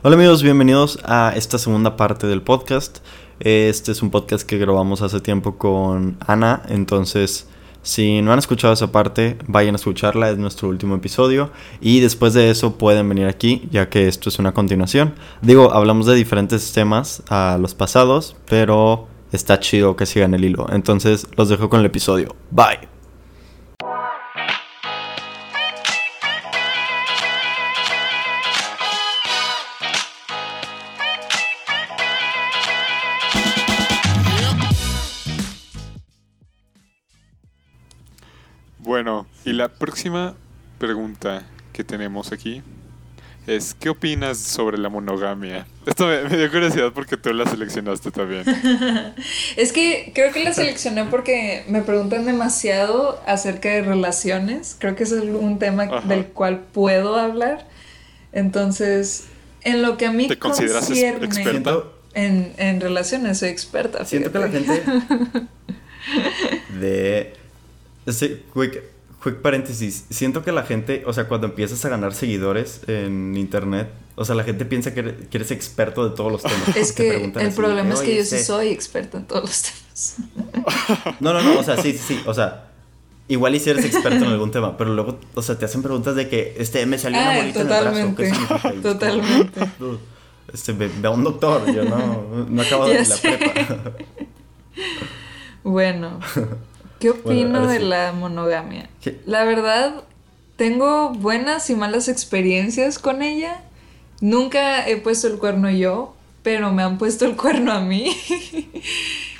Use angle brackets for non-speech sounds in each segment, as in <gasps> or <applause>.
Hola amigos, bienvenidos a esta segunda parte del podcast. Este es un podcast que grabamos hace tiempo con Ana, entonces si no han escuchado esa parte, vayan a escucharla, es nuestro último episodio y después de eso pueden venir aquí, ya que esto es una continuación. Digo, hablamos de diferentes temas a los pasados, pero está chido que sigan el hilo. Entonces los dejo con el episodio. Bye. Y la próxima pregunta que tenemos aquí es, ¿qué opinas sobre la monogamia? Esto me, me dio curiosidad porque tú la seleccionaste también. <laughs> Es que creo que la seleccioné porque me preguntan demasiado acerca de relaciones. Creo que ese es un tema Ajá. del cual puedo hablar. Entonces, en lo que a mí ¿Te consideras concierne experta? En, en relaciones, soy experta. siento que la fíjate. gente <laughs> de este quick quick paréntesis, siento que la gente, o sea, cuando empiezas a ganar seguidores en internet, o sea, la gente piensa que eres, que eres experto de todos los temas. <laughs> Es que el así, problema es que "Oye, yo sí este-" soy experta en todos los temas. <laughs> No, no, no, o sea, sí, sí, sí, o sea, igual y si eres experto en algún tema, pero luego, o sea, te hacen preguntas de que, este, me salió una Ah, bolita en el brazo, ¿qué totalmente, totalmente. <laughs> "Dude, Este, ve, ve a un doctor, yo no, no acabo de la prepa. Bueno, ¿qué opino de sí. la monogamia? ¿Qué? La verdad, tengo buenas y malas experiencias con ella. Nunca he puesto el cuerno yo, pero me han puesto el cuerno a mí. <laughs>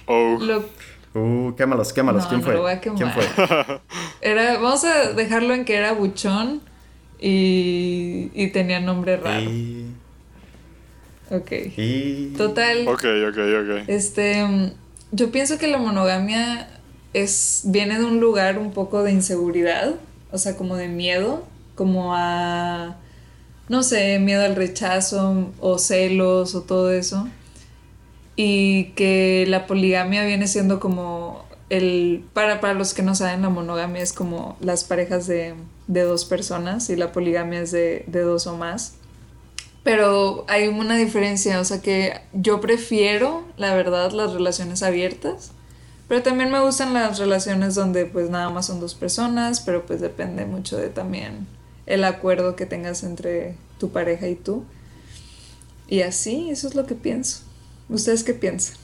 Oh, Lo- Uh, quémalos, quémalos, No, ¿quién no fue? lo voy a ¿Quién quemar. fue? <laughs> era, vamos a dejarlo en que era buchón y, y tenía nombre raro. Y, Ok. y... Total. ok, ok, ok. Este, yo pienso que la monogamia es viene de un lugar un poco de inseguridad, o sea, como de miedo, como a no sé, miedo al rechazo o celos o todo eso. Y que la poligamia viene siendo como el para para los que no saben, la monogamia es como las parejas de, de dos personas y la poligamia es de, de dos o más. Pero hay una diferencia, o sea que yo prefiero, la verdad, las relaciones abiertas. Pero también me gustan las relaciones donde pues nada más son dos personas, pero pues depende mucho de también el acuerdo que tengas entre tu pareja y tú. Y así, eso es lo que pienso. ¿Ustedes qué piensan?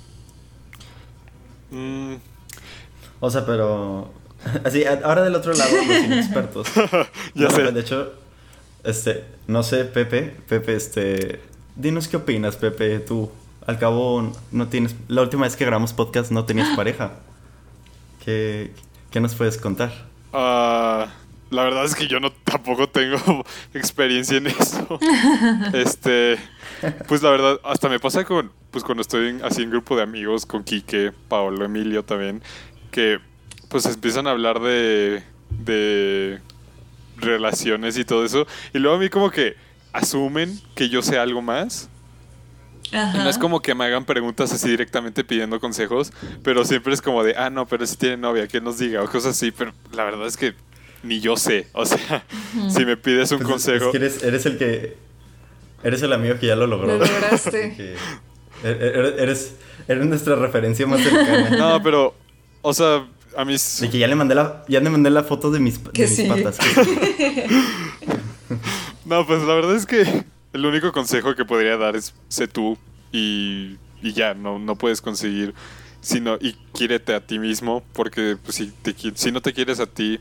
Mm, O sea, pero... Así, a- ahora del otro lado, los <laughs> inexpertos. <laughs> Ya No, sé. De hecho, este, no sé, Pepe, Pepe, este... Dinos qué opinas, Pepe, tú. Al cabo, no tienes... La última vez que grabamos podcast no tenías <gasps> pareja. ¿Qué, qué nos puedes contar? ah, la verdad es que yo no tampoco tengo <laughs> experiencia en eso. <laughs> Este, pues la verdad, hasta me pasa con, pues cuando estoy en- así en grupo de amigos, con Quique, Paolo, Emilio también, que pues empiezan a hablar de, de relaciones y todo eso, y luego a mí como que asumen que yo sé algo más. Ajá. no es como que me hagan preguntas así directamente pidiendo consejos, pero siempre es como de, ah, no, pero si tiene novia, que nos diga, o cosas así, pero la verdad es que ni yo sé. O sea, si me pides un Pues, consejo, Es que eres, eres el que... Eres el amigo que ya lo logró. Lo lograste. <laughs> Que er- er- eres, eres nuestra referencia más cercana. no, pero, o sea, a mí... De que ya le mandé la, ya le mandé la foto de mis, de mis sí. patas. que <laughs> sí. <laughs> No, pues la verdad es que el único consejo que podría dar es sé tú y, y ya, no, no puedes conseguir, sino y quiérete a ti mismo, porque pues, si, te, si no te quieres a ti,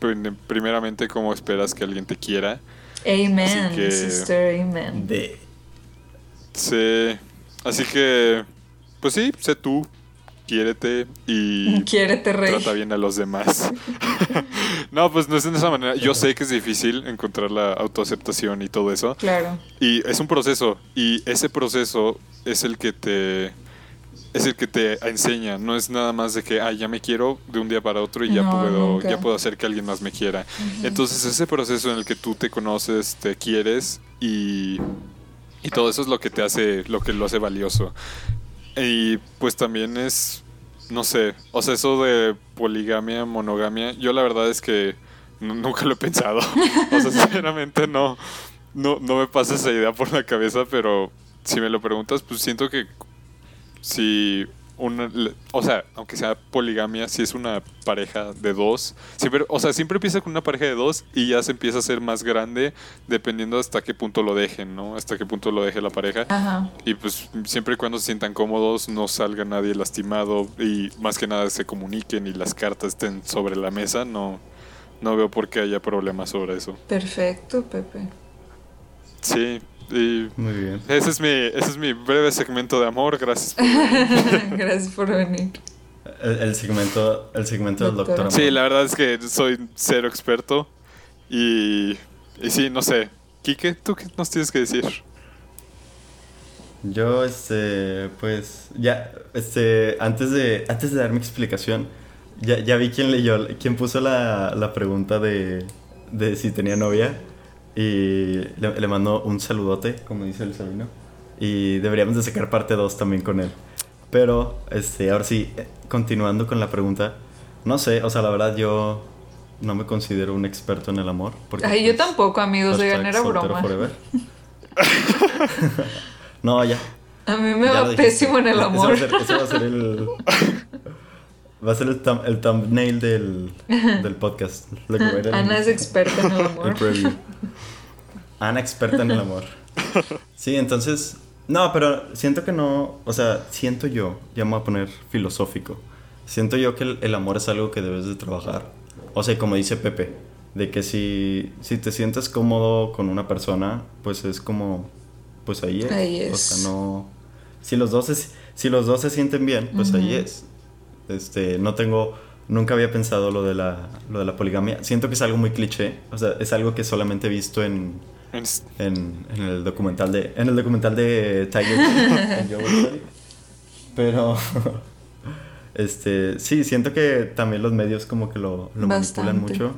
prim- primeramente, ¿cómo esperas que alguien te quiera? Amen, que- sister, amen. De... Sí. Así que, pues sí, sé tú, quiérete y Quiérete, rey. trata bien a los demás. <laughs> no, pues no es de esa manera. Yo sé que es difícil encontrar la autoaceptación y todo eso. Claro. Y es un proceso. Y ese proceso es el que te. Es el que te enseña. No es nada más de que, ah, ya me quiero de un día para otro y ya No, puedo, nunca. ya puedo hacer que alguien más me quiera. Entonces ese proceso en el que tú te conoces, te quieres y, y todo eso es lo que te hace, lo que lo hace valioso. Y pues también es, no sé, o sea, eso de poligamia, monogamia, yo la verdad es que nu- nunca lo he pensado. <laughs> O sea, sinceramente no, no, no me pasa esa idea por la cabeza, pero si me lo preguntas, pues siento que si una, o sea, aunque sea poligamia, si es una pareja de dos, siempre, o sea, siempre empieza con una pareja de dos y ya se empieza a hacer más grande dependiendo hasta qué punto lo dejen, ¿no? Hasta qué punto lo deje la pareja. Ajá. Y pues siempre y cuando se sientan cómodos, no salga nadie lastimado y más que nada se comuniquen y las cartas estén sobre la mesa, no, no veo por qué haya problemas sobre eso. Perfecto, Pepe. Sí, y Muy bien. ese es mi, ese es mi breve segmento de amor, gracias. por venir. <laughs> Gracias por venir. El, el segmento, el segmento del Doctor. doctor. Sí, la verdad es que soy cero experto y, y sí, no sé. Quique, ¿tú qué nos tienes que decir? Yo, este, pues, ya, este, antes de, antes de dar mi explicación, ya, ya vi quién leyó, quién puso la, la pregunta de, de si tenía novia y le, le mandó un saludote, como dice el Sabino, y deberíamos de sacar parte 2 también con él. Pero, este, ahora sí, eh, continuando con la pregunta, no sé, o sea, la verdad yo no me considero un experto en el amor. Porque, Ay, yo pues, tampoco, amigos, de hashtag ganar broma. <laughs> no, ya, A mí me ya va pésimo en el amor. va a ser, va a ser el. Va a ser el, thumb- el thumbnail del, del podcast. Lo que Ana es experta en el el amor. preview. <laughs> Ana experta en el amor. <laughs> Sí, entonces. No, pero siento que no. O sea, siento yo. Ya me voy a poner filosófico. Siento yo que el, el amor es algo que debes de trabajar. O sea, como dice Pepe, de que si, si te sientes cómodo con una persona, pues es como. Pues ahí es. Ahí O es. sea, no. Si los dos se, si los dos se sienten bien, pues ahí es. Este, no tengo. Nunca había pensado lo de, la, lo de la poligamia. Siento que es algo muy cliché. O sea, es algo que solamente he visto en, En- en, en el documental de en el documental de Tiger <laughs> Exotic. pero <laughs> este sí siento que también los medios como que lo, lo manipulan mucho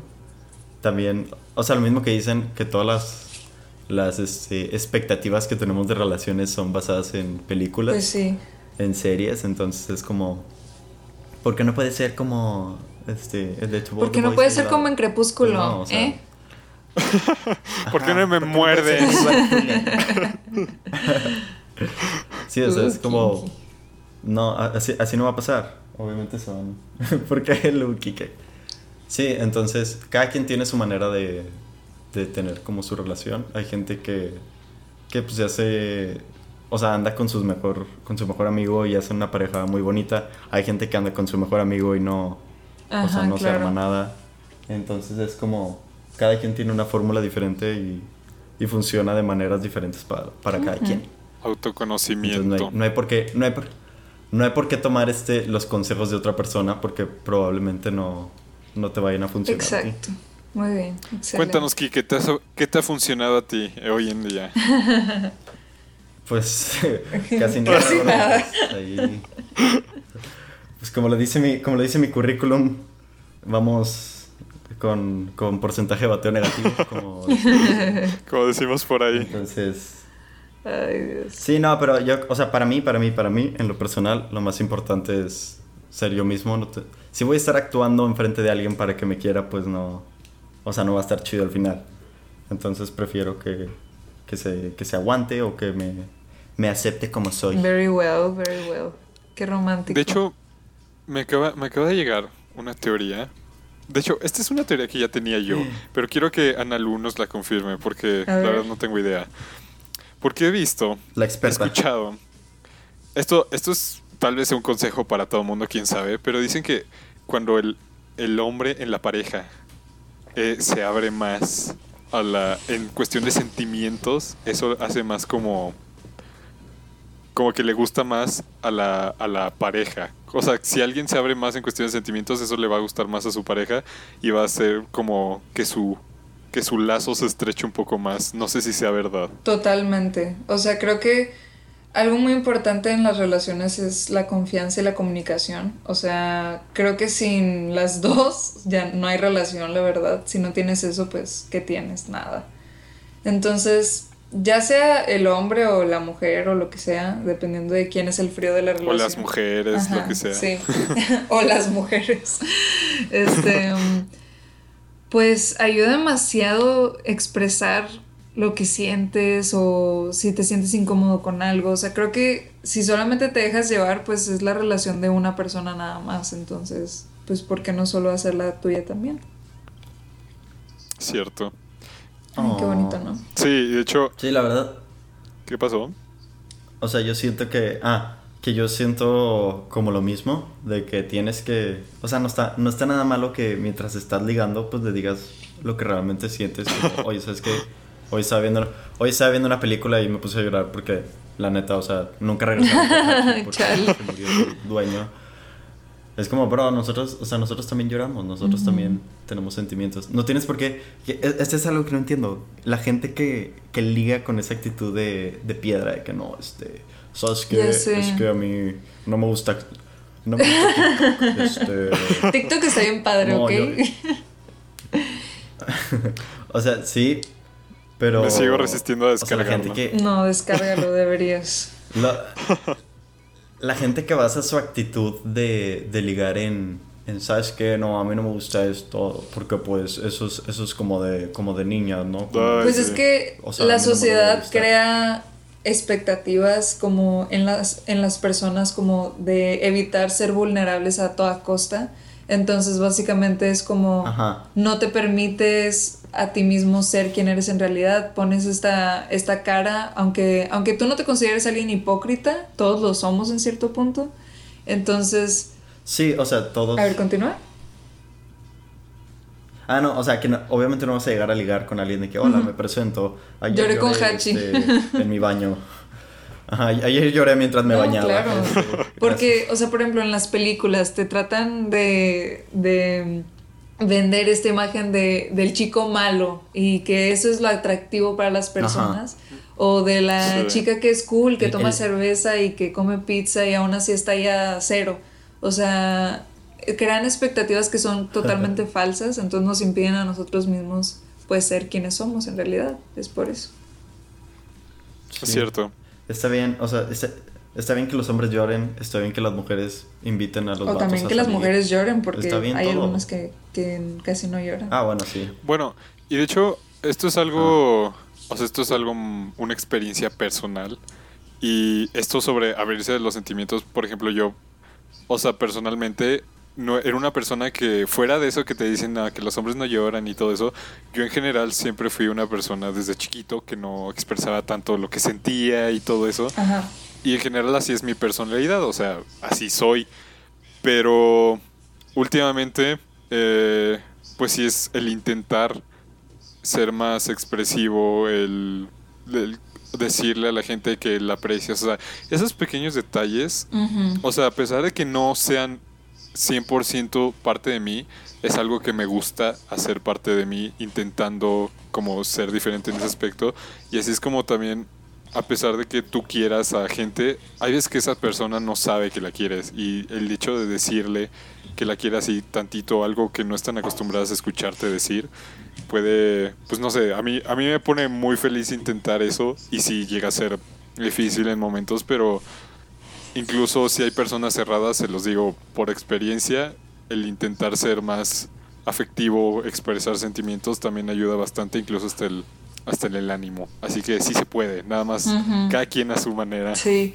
también o sea lo mismo que dicen que todas las las este, expectativas que tenemos de relaciones son basadas en películas Pues sí. en series entonces es como ¿por qué no puede ser como este el de Porque no puede ser como en Crepúsculo, No, o sea, ¿eh? ¿Por qué no me Julian? <laughs> sí, o sea, es como. No, así, así no va a pasar. Obviamente son. Porque el Ukike. Sí, entonces, cada quien tiene su manera de, de tener como su relación. Hay gente que. que pues se hace. O sea, anda con, sus mejor, con su mejor amigo y hace una pareja muy bonita. Hay gente que anda con su mejor amigo y no. o sea, Ajá, no se arma nada. Entonces es como. Cada quien tiene una fórmula diferente y, y funciona de maneras diferentes para, para cada quien. Entonces Autoconocimiento. no hay, no hay por qué. No hay por, no hay por qué tomar este, los consejos de otra persona porque probablemente no, no te vayan a funcionar. a ti. Exacto. Muy bien. Excelente. Cuéntanos, Kike, ¿qué te, ha- ¿qué te ha funcionado a ti eh, hoy en día? <laughs> Pues <laughs> casi nada. Casi nada. pues, ahí- pues como lo dice mi, como lo dice mi currículum, vamos con, con porcentaje de bateo negativo. <laughs> Como decimos. Como decimos por ahí. Entonces, Ay, Dios. sí, no, pero yo, o sea, para mí, para mí, para mí, en lo personal, lo más importante es ser yo mismo. no te- si voy a estar actuando enfrente de alguien para que me quiera, pues no, o sea, no va a estar chido al final. Entonces prefiero que, que, se, que se aguante o que me, me acepte como soy. Very well, very well. Qué romántico. De hecho, me acaba, me acaba de llegar una teoría. De hecho, esta es una teoría que ya tenía yo, pero quiero que Ana Lu nos la confirme porque la ver. verdad no tengo idea. Porque he visto, La he escuchado. Esto, esto es tal vez un consejo para todo el mundo, quién sabe, pero dicen que cuando el, el hombre en la pareja eh, se abre más a la, en cuestión de sentimientos, eso hace más como como que le gusta más a la, a la pareja. O sea, si alguien se abre más en cuestión de sentimientos, eso le va a gustar más a su pareja y va a hacer como que su que su lazo se estreche un poco más. No sé si sea verdad. Totalmente. O sea, creo que algo muy importante en las relaciones es la confianza y la comunicación. O sea, creo que sin las <laughs> dos ya no hay relación, la verdad. Si no tienes eso, pues, ¿qué tienes? Nada. Entonces, ya sea el hombre o la mujer o lo que sea, dependiendo de quién es el frío de la O relación. las mujeres, Ajá, lo que sea. Sí. <laughs> o las mujeres. Este, pues ayuda demasiado expresar lo que sientes o si te sientes incómodo con algo. O sea, creo que si solamente te dejas llevar, pues es la relación de una persona nada más. Entonces, pues ¿por qué no solo hacer la tuya también? Cierto. Ay, qué bonito, ¿no? Sí, de hecho, Sí, la verdad. ¿qué pasó? O sea, yo siento que. Ah, que yo siento como lo mismo. De que tienes que. O sea, no está, no está nada malo que mientras estás ligando, pues le digas lo que realmente sientes. Como, <laughs> Oye, ¿sabes qué? Hoy estaba viendo, hoy estaba viendo una película y me puse a llorar porque, la neta, o sea, nunca regresaron <laughs> porque Chale. se murió el dueño. Es como, bro, nosotros, o sea, nosotros también lloramos, nosotros también tenemos sentimientos. No tienes por qué. que- Este es algo que no entiendo. La gente que, que liga con esa actitud de, de piedra, de que no, este. ¿Sabes sé. Es que a mí no me gusta. No me gusta TikTok, este. <laughs> TikTok está bien padre, No, ¿ok? yo- <laughs> <laughs> O sea, sí, pero. Me sigo resistiendo a o sea, la gente descargarlo. que. No, descárgalo, deberías. La, la gente que basa su actitud de, de ligar en, en, ¿sabes qué? No, a mí no me gusta esto, porque pues eso es, eso es como de, como de niñas, ¿no? Como- Pues es que O sea, a la no sociedad crea expectativas como en las, en las personas como de evitar ser vulnerables a toda costa. Entonces básicamente es como Ajá. no te permites a ti mismo ser quien eres en realidad, pones esta, esta cara, aunque, aunque tú no te consideres alguien hipócrita, todos lo somos en cierto punto. Entonces, Sí, o sea, todos... a ver, continúa. Ah, no, o sea, que no- obviamente no vas a llegar a ligar con alguien de que, hola, me presento. Ayer Lloré con Hachi. este, en mi baño. <laughs> Ajá, ayer lloré mientras me No, bañaba. claro. <laughs> Porque, o sea, por ejemplo, en las películas te tratan de, de vender esta imagen de, del chico malo y que eso es lo atractivo para las personas. O de la Sí. chica que es cool, que El- toma el- cerveza y que come pizza y aún así está ya cero. O sea, crean expectativas que son totalmente <laughs> falsas, entonces nos impiden a nosotros mismos pues ser quienes somos en realidad. Es por eso. Sí. Es cierto. Está bien, o sea, está, está bien que los hombres lloren, está bien que las mujeres inviten a los O vatos también a que las salir. mujeres lloren, porque Está bien hay todo. algunas que, que casi no lloran. Ah, bueno, sí. Bueno, y de hecho, esto es algo, o sea, esto es algo, mm, una experiencia personal. Y esto sobre abrirse de los sentimientos, por ejemplo, yo, o sea, personalmente, no, era una persona que fuera de eso que te dicen ah, que los hombres no lloran y todo eso, yo en general siempre fui una persona desde chiquito que no expresaba tanto lo que sentía y todo eso. Ajá. Y en general así es mi personalidad, o sea, así soy. Pero últimamente, eh, pues sí es el intentar ser más expresivo, el, el decirle a la gente que la aprecias, o sea, esos pequeños detalles, o sea, a pesar de que no sean 100% parte de mí, es algo que me gusta hacer parte de mí, intentando como ser diferente en ese aspecto. Y así es como también, a pesar de que tú quieras a gente, hay veces que esa persona no sabe que la quieres. Y el hecho de decirle que la quiere así tantito, algo que no están acostumbradas a escucharte decir, puede, pues no sé, a mí, a mí me pone muy feliz intentar eso. Y sí llega a ser difícil en momentos, pero incluso si hay personas cerradas, se los digo por experiencia, el intentar ser más afectivo, expresar sentimientos también ayuda bastante, incluso hasta el hasta en el ánimo. Así que sí se puede, nada más cada quien a su manera. Sí,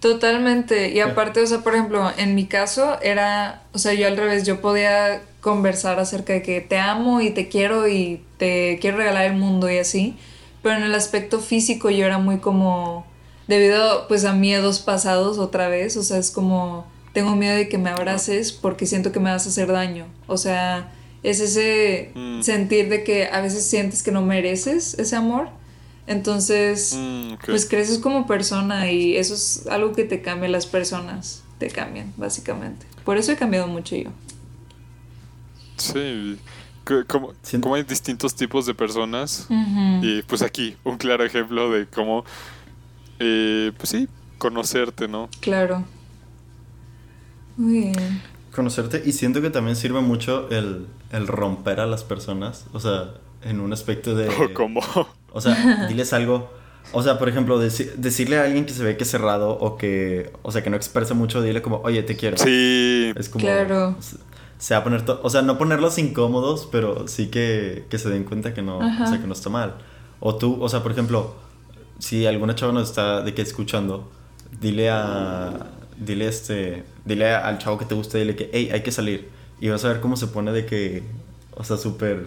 totalmente. Y aparte, o sea, por ejemplo, en mi caso era, o sea, yo al revés, yo podía conversar acerca de que te amo y te quiero y te quiero regalar el mundo y así, pero en el aspecto físico yo era muy como, debido pues a miedos pasados otra vez, o sea, es como, tengo miedo de que me abraces porque siento que me vas a hacer daño, o sea, es ese Mm. sentir de que a veces sientes que no mereces ese amor. Entonces, Mm, pues creces como persona y eso es algo que te cambia, las personas te cambian, básicamente. Por eso he cambiado mucho yo. Sí, como, como hay distintos tipos de personas y pues aquí un claro ejemplo de cómo, eh, pues sí, conocerte, ¿no? Claro. Muy bien. Conocerte y siento que también sirve mucho el, el romper a las personas, o sea, en un aspecto de... <laughs> O como, O sea, diles algo. O sea, por ejemplo, deci- decirle a alguien que se ve que es cerrado o que, o sea, que no expresa mucho, dile como, oye, te quiero. sí, Es como... Claro. Se, se va a poner todo... O sea, no ponerlos incómodos, pero sí que, que se den cuenta que no, Ajá. o sea, que no está mal. O tú, o sea, por ejemplo, si alguna chava nos está de que escuchando, dile a. Dile este. Dile al chavo que te gusta, dile que, hey, hay que salir. Y vas a ver cómo se pone de que. O sea, súper.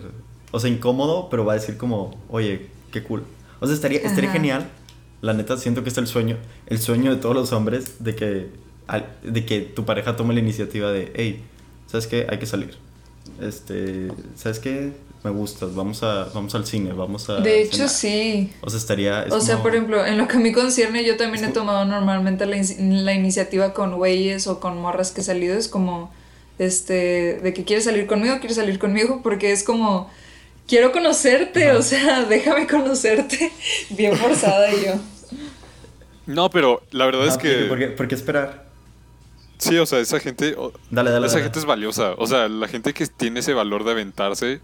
O sea, incómodo, pero va a decir como, oye, qué cool. O sea, estaría, estaría Ajá. genial. La neta, siento que es el sueño. El sueño de todos los hombres de que. de que tu pareja tome la iniciativa de, hey, ¿sabes qué? Hay que salir. Este. ¿Sabes qué? Me gustas. Vamos a. Vamos al cine. Vamos a. De hecho, cenar". sí. O sea, estaría. es O sea, como- por ejemplo, en lo que a mí concierne, yo también Es he como- tomado normalmente la, in- la iniciativa con güeyes o con morras que he salido. Es como, este, de que quieres salir conmigo, quieres salir conmigo, porque es como, quiero conocerte, Ajá. o sea, <laughs> déjame conocerte. Bien forzada yo. No, pero la verdad es que. ¿Por qué, por qué esperar? Sí, o sea, esa gente. Dale, dale. esa dale. gente es valiosa. O sea, la gente que tiene ese valor de aventarse.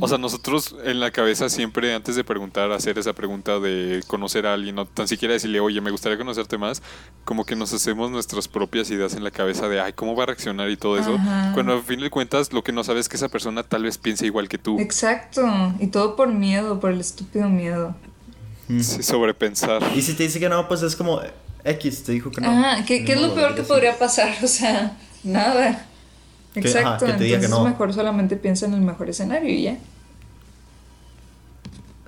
O sea, nosotros en la cabeza siempre, antes de preguntar, hacer esa pregunta de conocer a alguien, o tan siquiera decirle, oye, me gustaría conocerte más, como que nos hacemos nuestras propias ideas en la cabeza de, ay, ¿cómo va a reaccionar y todo eso? Ajá. Cuando al fin de cuentas, lo que no sabes es que esa persona tal vez piense igual que tú. Exacto. Y todo por miedo, por el estúpido miedo. Sí, sobrepensar. Y si te dice que no, pues es como X, te dijo que no. Ajá, ¿qué, es lo peor que podría pasar? O sea, nada. Que- ajá, Exacto, que entonces no. mejor solamente piensa en el mejor escenario y ya.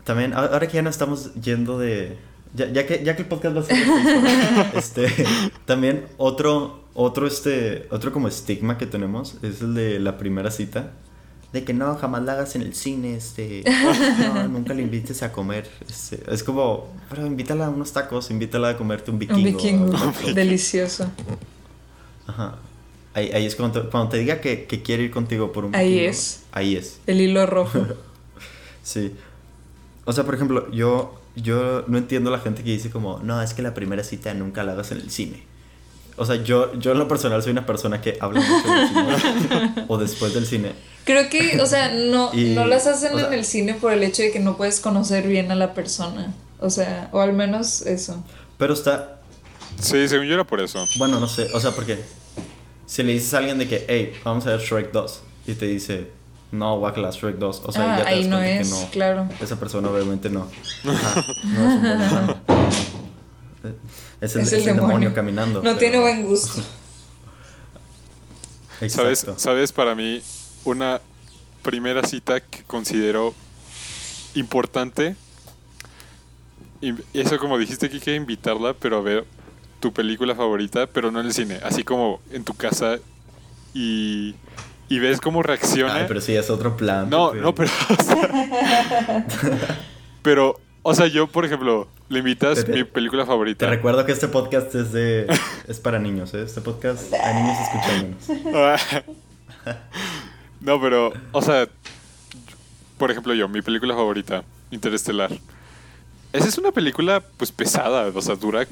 También, ahora que ya no estamos yendo de. Ya, ya que, ya que el podcast va a ser <laughs> este, también otro, otro, este, otro como estigma que tenemos es el de la primera cita. De que no, jamás la hagas en el cine, este, <laughs> no, nunca le invites a comer. Este, es como, pero invítala a unos tacos, invítala a comerte un vikingo. Un vikingo. <laughs> Delicioso. Ajá. Ahí, ahí es cuando te, cuando te diga que, que quiere ir contigo por un Ahí vikingo, es. Ahí es. El hilo rojo. <laughs> Sí. O sea, por ejemplo, yo, yo no entiendo la gente que dice como, no, es que la primera cita nunca la hagas en el cine. O sea, yo, yo en lo personal soy una persona que habla mucho del cine <laughs> o después del cine. Creo que, o sea, no, Y, no las hacen o sea- en el cine por el hecho de que no puedes conocer bien a la persona. O sea, o al menos eso. Pero está, Sí, según yo era por eso. bueno, no sé, o sea, porque si le dices a alguien de que, hey, vamos a ver Shrek 2 y te dice, no, guacala, Shrek 2, o sea, ah, ya te ahí das no cuenta es, que no. claro. Esa persona obviamente no. <laughs> Ajá, no es un buen. Es el, Es el es el demonio. demonio. caminando. No pero- tiene buen gusto. <laughs> ¿Sabes, Exacto. ¿Sabes? Para mí, una primera cita que considero importante. Y eso, como dijiste, que invitarla, pero a ver tu película favorita, pero no en el cine, así como en tu casa y, y ves cómo reacciona. Ay, pero sí, es otro plan. No, no, pero. o sea, <laughs> pero, o sea, yo, por ejemplo, le invitas mi película Te favorita. recuerdo que este podcast es de. es para niños, ¿eh? Este podcast hay niños escuchándonos. <laughs> no, pero, o sea, por ejemplo, yo, mi película favorita, Interestelar. Esa es una película, pues, pesada, o sea, dura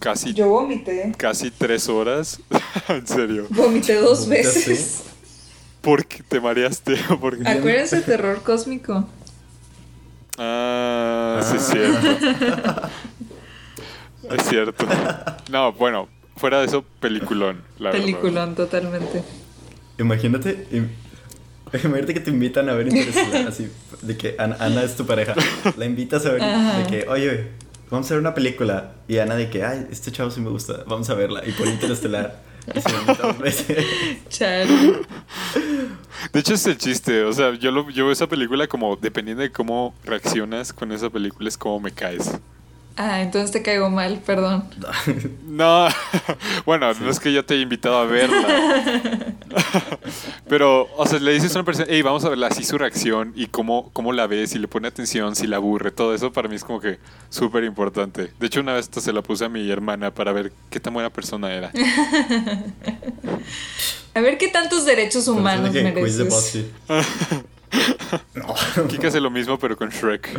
casi, Yo vomité. casi tres horas. <laughs> en serio. Vomité dos veces. Porque te mareaste. <laughs> Porque... Acuérdense, terror cósmico. Ah, sí, es Ah. cierto. <laughs> es cierto. No, bueno, fuera de eso, peliculón. La verdad. Peliculón, totalmente. Imagínate. im- Imagínate que te invitan a ver Interestelar, <laughs> así, de que Ana, Ana es tu pareja. La invitas a ver, Ajá. de que, oye, vamos a ver una película. Y Ana de que, ay, este chavo sí me gusta, vamos a verla. Y por Interestelar. Y se. <laughs> Chale. De hecho, es el chiste. O sea, yo, lo, yo veo esa película como, dependiendo de cómo reaccionas con esa película, es como me caes. Ah, entonces te caigo mal, perdón. <laughs> No, <laughs> bueno, no es que yo te haya invitado a verla. <laughs> Pero, o sea, le dices a una persona, hey, vamos a verla, así su reacción y cómo, cómo la ves, si le pone atención, si la aburre, todo eso para mí es como que súper importante. De hecho, una vez hasta se la puse a mi hermana para ver qué tan buena persona era. A ver qué tantos derechos humanos mereces. BuzzFeed. Kika hace lo mismo, pero con Shrek.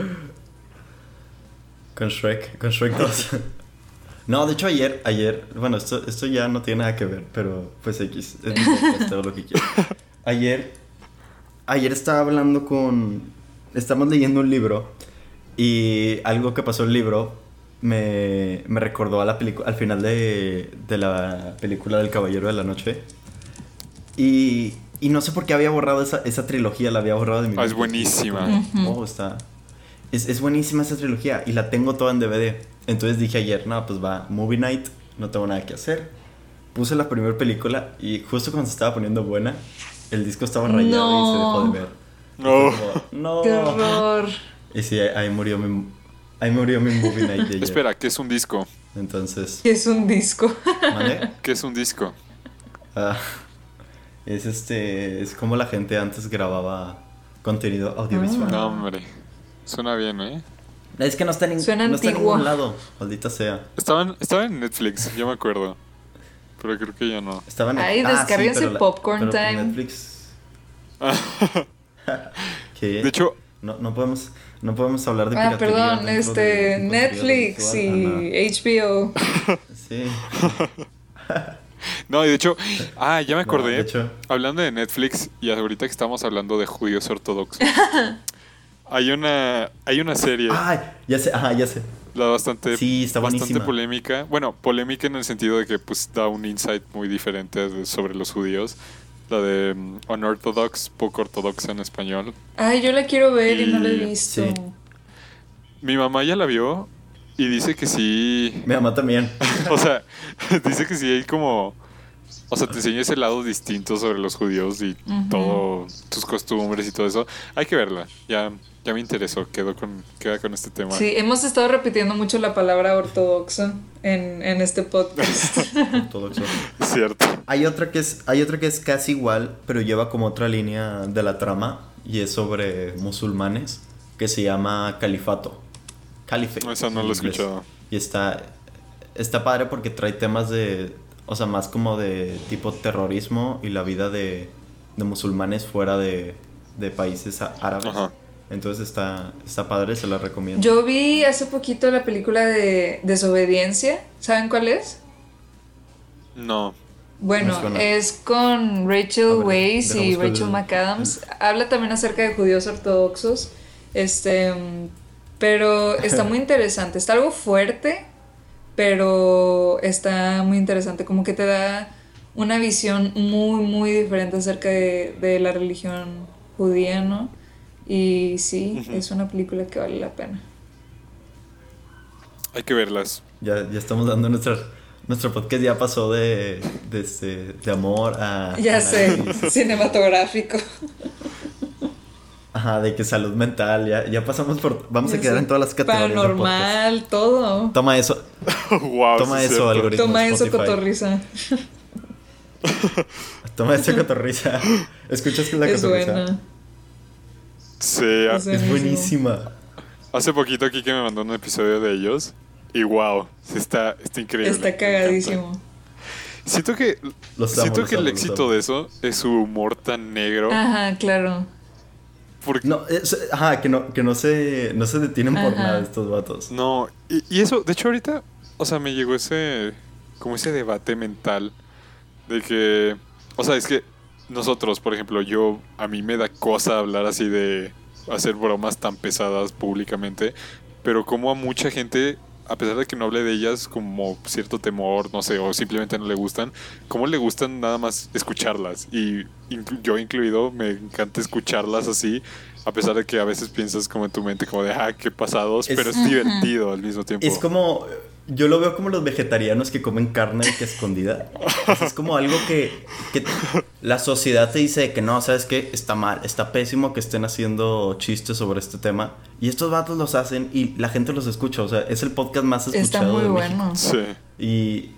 Con Shrek, con Shrek 2. <laughs> No, de hecho ayer, ayer, bueno, esto, esto ya no tiene nada que ver, pero pues X, es mi podcast, todo lo que quiero. Ayer, ayer estaba hablando con, estamos leyendo un libro y algo que pasó en el libro me, me recordó a la película, al final de, de la película del Caballero de la Noche. Y, y no sé por qué había borrado esa, esa trilogía, la había borrado de mi Ah, es buenísima. Oh, está. Es, es buenísima esa trilogía y la tengo toda en DVD. Entonces dije ayer, no, pues va, Movie Night, no tengo nada que hacer. Puse la primera película y justo cuando se estaba poniendo buena, el disco estaba rayado y se dejó de ver. No. No. ¡Qué horror! Y sí, ahí murió mi, ahí murió mi Movie Night de ayer. Espera, ¿qué es un disco? Entonces, ¿Qué es un disco? ¿vale? ¿Qué es un disco? Ah, es este, es como la gente antes grababa contenido audiovisual. No, hombre. Suena bien, ¿eh? Es que no está, en, Suena no está en ningún lado, maldita sea. Estaba en, estaba en Netflix, yo me acuerdo. Pero creo que ya no. Estaba en Ay, ah, sí, la- Popcorn por Time. Netflix. <laughs> ¿Qué? De hecho, no, no podemos no podemos hablar de Ah, piratería perdón, dentro de este, Netflix y HBO. Ajá. Sí. <laughs> no, y de hecho, ah, ya me No, acordé. de hecho. Hablando de Netflix y ahorita que estamos hablando de judíos ortodoxos. <laughs> hay una hay una serie, Ay, ya sé, ajá, ya sé. la bastante Sí, está bastante buenísima. polémica. Bueno, polémica en el sentido de que pues da un insight muy diferente de- sobre los judíos. La de mm, Unorthodox, poco ortodoxa en español. Ay, yo la quiero ver y no la he visto. sí. Mi mamá ya la vio y dice que sí. Mi mamá también. <laughs> o sea, <laughs> dice que sí hay como. O sea, te enseña ese lado distinto sobre los judíos y todo, sus costumbres y todo eso. Hay que verla. Ya, ya me interesó. Quedo con, queda con este tema. Sí, hemos estado repitiendo mucho la palabra ortodoxo en, en este podcast. <laughs> Ortodoxo. Cierto. Hay otra que es hay otra que es casi igual, pero lleva como otra línea de la trama y es sobre musulmanes que se llama Califato. Caliphate. Esa no la he escuchado. Y está está padre porque trae temas de o sea, más como de tipo terrorismo y la vida de, de musulmanes fuera de, de países árabes. Ajá. Entonces está, está padre, se la recomiendo. Yo vi hace poquito la película de Desobediencia. ¿Saben cuál es? No. Bueno, es con Rachel ver, Weisz y Rachel el- McAdams. Habla también acerca de judíos ortodoxos. Este, pero está muy <laughs> interesante. Está algo fuerte, pero está muy interesante. Como que te da una visión muy, muy diferente acerca de, de la religión judía, ¿no? Y sí, es una película que vale la pena. Hay que verlas. Ya, ya estamos dando nuestra... Nuestro podcast ya pasó de, de, este, de amor a... Ya sé, <laughs> cinematográfico. Ajá, de que salud mental, ya, ya pasamos por... Vamos a quedar sé. en todas las categorías. de podcast. Paranormal, todo. Toma eso, <laughs> wow. Toma sí eso, cierto. algoritmo. Toma eso, Spotify. cotorriza. <laughs> toma esa cotorriza. ¿Escuchas que es la Es cotorriza? buena. Sí, a- Es Es buenísimo. buenísima. hace poquito aquí que me mandó un episodio de ellos. Y wow, está, está increíble. Está cagadísimo. Siento que, Los amo, siento los que el amo, éxito de eso es su humor tan negro. Ajá, claro. Porque No, es- ajá, que no, que no se, no se detienen por nada estos vatos. No, y, y eso, de hecho ahorita, o sea, me llegó ese, como ese debate mental de que, o sea, es que nosotros, por ejemplo, yo, a mí me da cosa hablar así de hacer bromas tan pesadas públicamente, pero como a mucha gente, a pesar de que no hable de ellas, como cierto temor, no sé, o simplemente no le gustan, como le gustan nada más escucharlas, y inclu- yo incluido, me encanta escucharlas así. A pesar de que a veces piensas como en tu mente como de, ah, qué pasados, Es- pero es divertido al mismo tiempo. Es como. Yo lo veo como los vegetarianos que comen carne que escondida. Es como algo que, que la sociedad te dice que no, ¿sabes qué? Está mal, está pésimo que estén haciendo chistes sobre este tema. Y estos vatos los hacen y la gente los escucha. O sea, es el podcast más escuchado. Está muy de bueno. México. Sí. Y,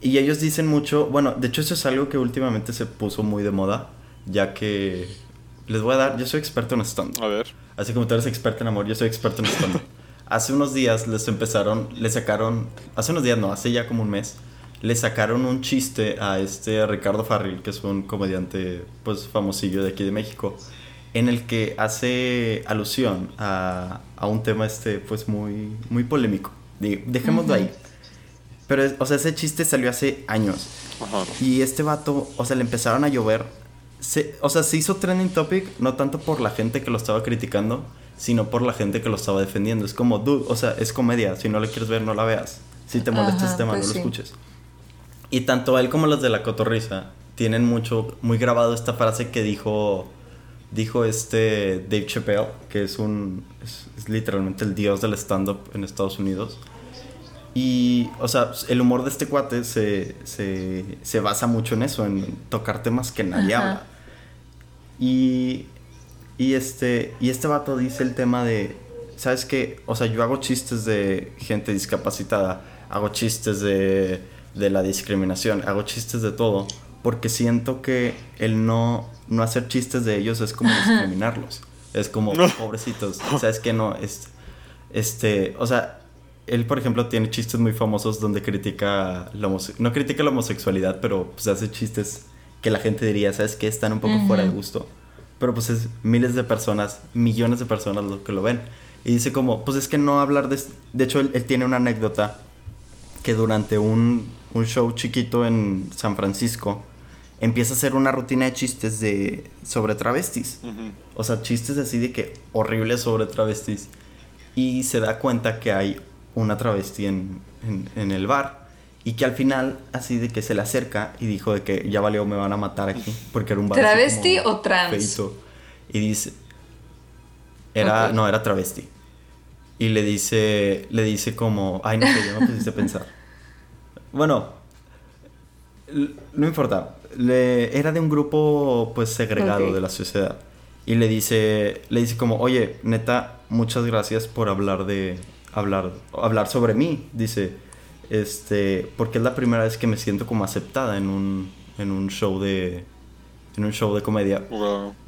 y ellos dicen mucho, bueno, de hecho eso es algo que últimamente se puso muy de moda, ya que les voy a dar, yo soy experto en stand A ver. así como tú eres experto en amor, yo soy experto en stand <laughs> Hace unos días les empezaron, les sacaron, hace unos días no, hace ya como un mes, le sacaron un chiste a este Ricardo Farril, que es un comediante pues famosillo de aquí de México, en el que hace alusión a, a un tema este pues muy, muy polémico. Dejémoslo Ujú. ahí. Pero, o sea, ese chiste salió hace años. Y este vato, o sea, le empezaron a llover. Se- o sea, se hizo trending topic no tanto por la gente que lo estaba criticando, sino por la gente que lo estaba defendiendo. Es como, dude, o sea, es comedia. Si no la quieres ver, no la veas. Si te molesta Ajá, este tema, pues no lo sí. escuches. Y tanto él como los de la cotorriza tienen mucho, muy grabado esta frase que dijo dijo este Dave Chappelle, que es un es, literalmente el dios del stand-up en Estados Unidos. Y, o sea, el humor de este cuate se, se, se basa mucho en eso, en tocar temas que nadie habla. Y, y, este, y este vato dice el tema de, ¿sabes qué? O sea, yo hago chistes de gente discapacitada, hago chistes de, de la discriminación, hago chistes de todo, porque siento que el no, no hacer chistes de ellos es como <laughs> discriminarlos. Es como, pobrecitos, ¿sabes qué? No, es, este, o sea, él, por ejemplo, tiene chistes muy famosos donde critica la no critica la homosexualidad, pero pues hace chistes que la gente diría, ¿sabes qué? Están un poco fuera de gusto. Pero pues es miles de personas, millones de personas lo que lo ven. Y dice como, pues es que no hablar de... De hecho, él, tiene una anécdota que durante un, un, show chiquito en San Francisco empieza a hacer una rutina de chistes de sobre travestis. O sea, chistes así de que horribles sobre travestis. Y se da cuenta que hay una travesti en, en, el bar. Y que al final, así de que se le acerca y dijo de que ya valió, me van a matar aquí. Porque era un bar. ¿Travesti o trans? Y dice. Era. No, era travesti. Y le dice. Le dice como. Ay, no sé, yo me pusiste a pensar. Bueno. No importa. Le, era de un grupo pues segregado de la sociedad. Y le dice. Le dice como, oye, neta, muchas gracias por hablar de hablar, hablar sobre mí, dice, este, porque es la primera vez que me siento como aceptada en un, en un show de, en un show de comedia.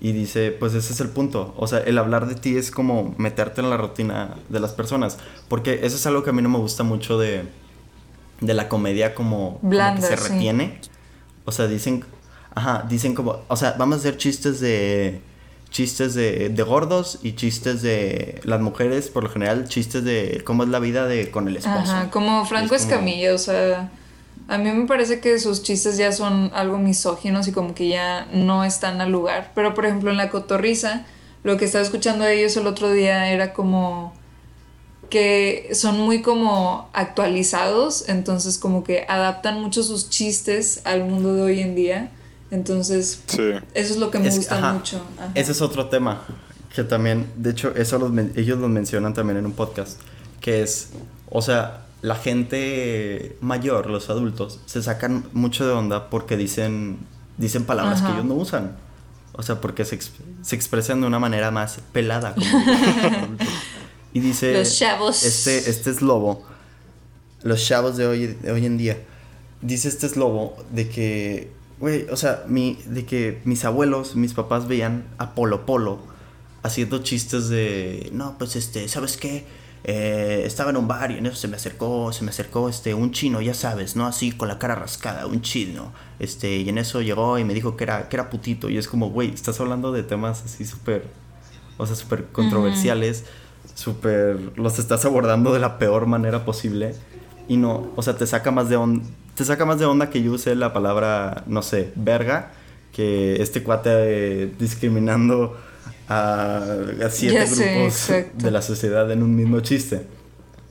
Y dice, pues ese es el punto. O sea, el hablar de ti es como meterte en la rutina de las personas. Porque eso es algo que a mí no me gusta mucho de, de la comedia como, que se retiene. O sea, dicen, ajá, dicen como, o sea, vamos a hacer chistes de chistes de, de, gordos y chistes de las mujeres, por lo general, chistes de cómo es la vida de con el esposo. Ajá, como Franco Escamilla, o sea, a mí me parece que sus chistes ya son algo misóginos y como que ya no están al lugar. Pero por ejemplo en La Cotorriza, lo que estaba escuchando de ellos el otro día era como que son muy como actualizados, entonces como que adaptan mucho sus chistes al mundo de hoy en día. Entonces, eso es lo que me gusta mucho. Ese es otro tema que también, de hecho, eso ellos lo mencionan también en un podcast, que es, o sea, la gente mayor, los adultos, se sacan mucho de onda porque dicen, dicen palabras que ellos no usan. O sea, porque se, se expresan de una manera más pelada. <laughs> <laughs> y dice... Los chavos. Este, este es lobo. Los chavos de hoy, de hoy en día. Dice este es lobo de que Güey, o sea, mi, de que mis abuelos, mis papás veían a Polo Polo haciendo chistes de, no, pues este, ¿sabes qué? Eh, estaba en un bar y en eso se me acercó, se me acercó este, un chino, ya sabes, ¿no? Así con la cara rascada, un chino. Este, y en eso llegó y me dijo que era, que era putito. Y es como, güey, estás hablando de temas así súper, o sea, súper controversiales, súper, los estás abordando de la peor manera posible. Y no, o sea, te saca más de onda te saca más de onda que yo use la palabra, no sé, verga, que este cuate eh, discriminando a, siete grupos de la sociedad en un mismo chiste.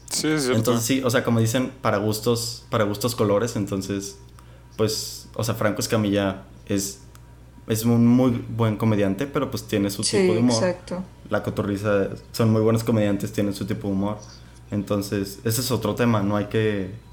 Sí, es Entonces sí, o sea, como dicen, para gustos, para gustos colores, entonces, pues, o sea, Franco Escamilla es, es un muy buen comediante, pero pues tiene su tipo de humor. Exacto. La Cotorriza son muy buenos comediantes, tienen su tipo de humor. Entonces, ese es otro tema, no hay que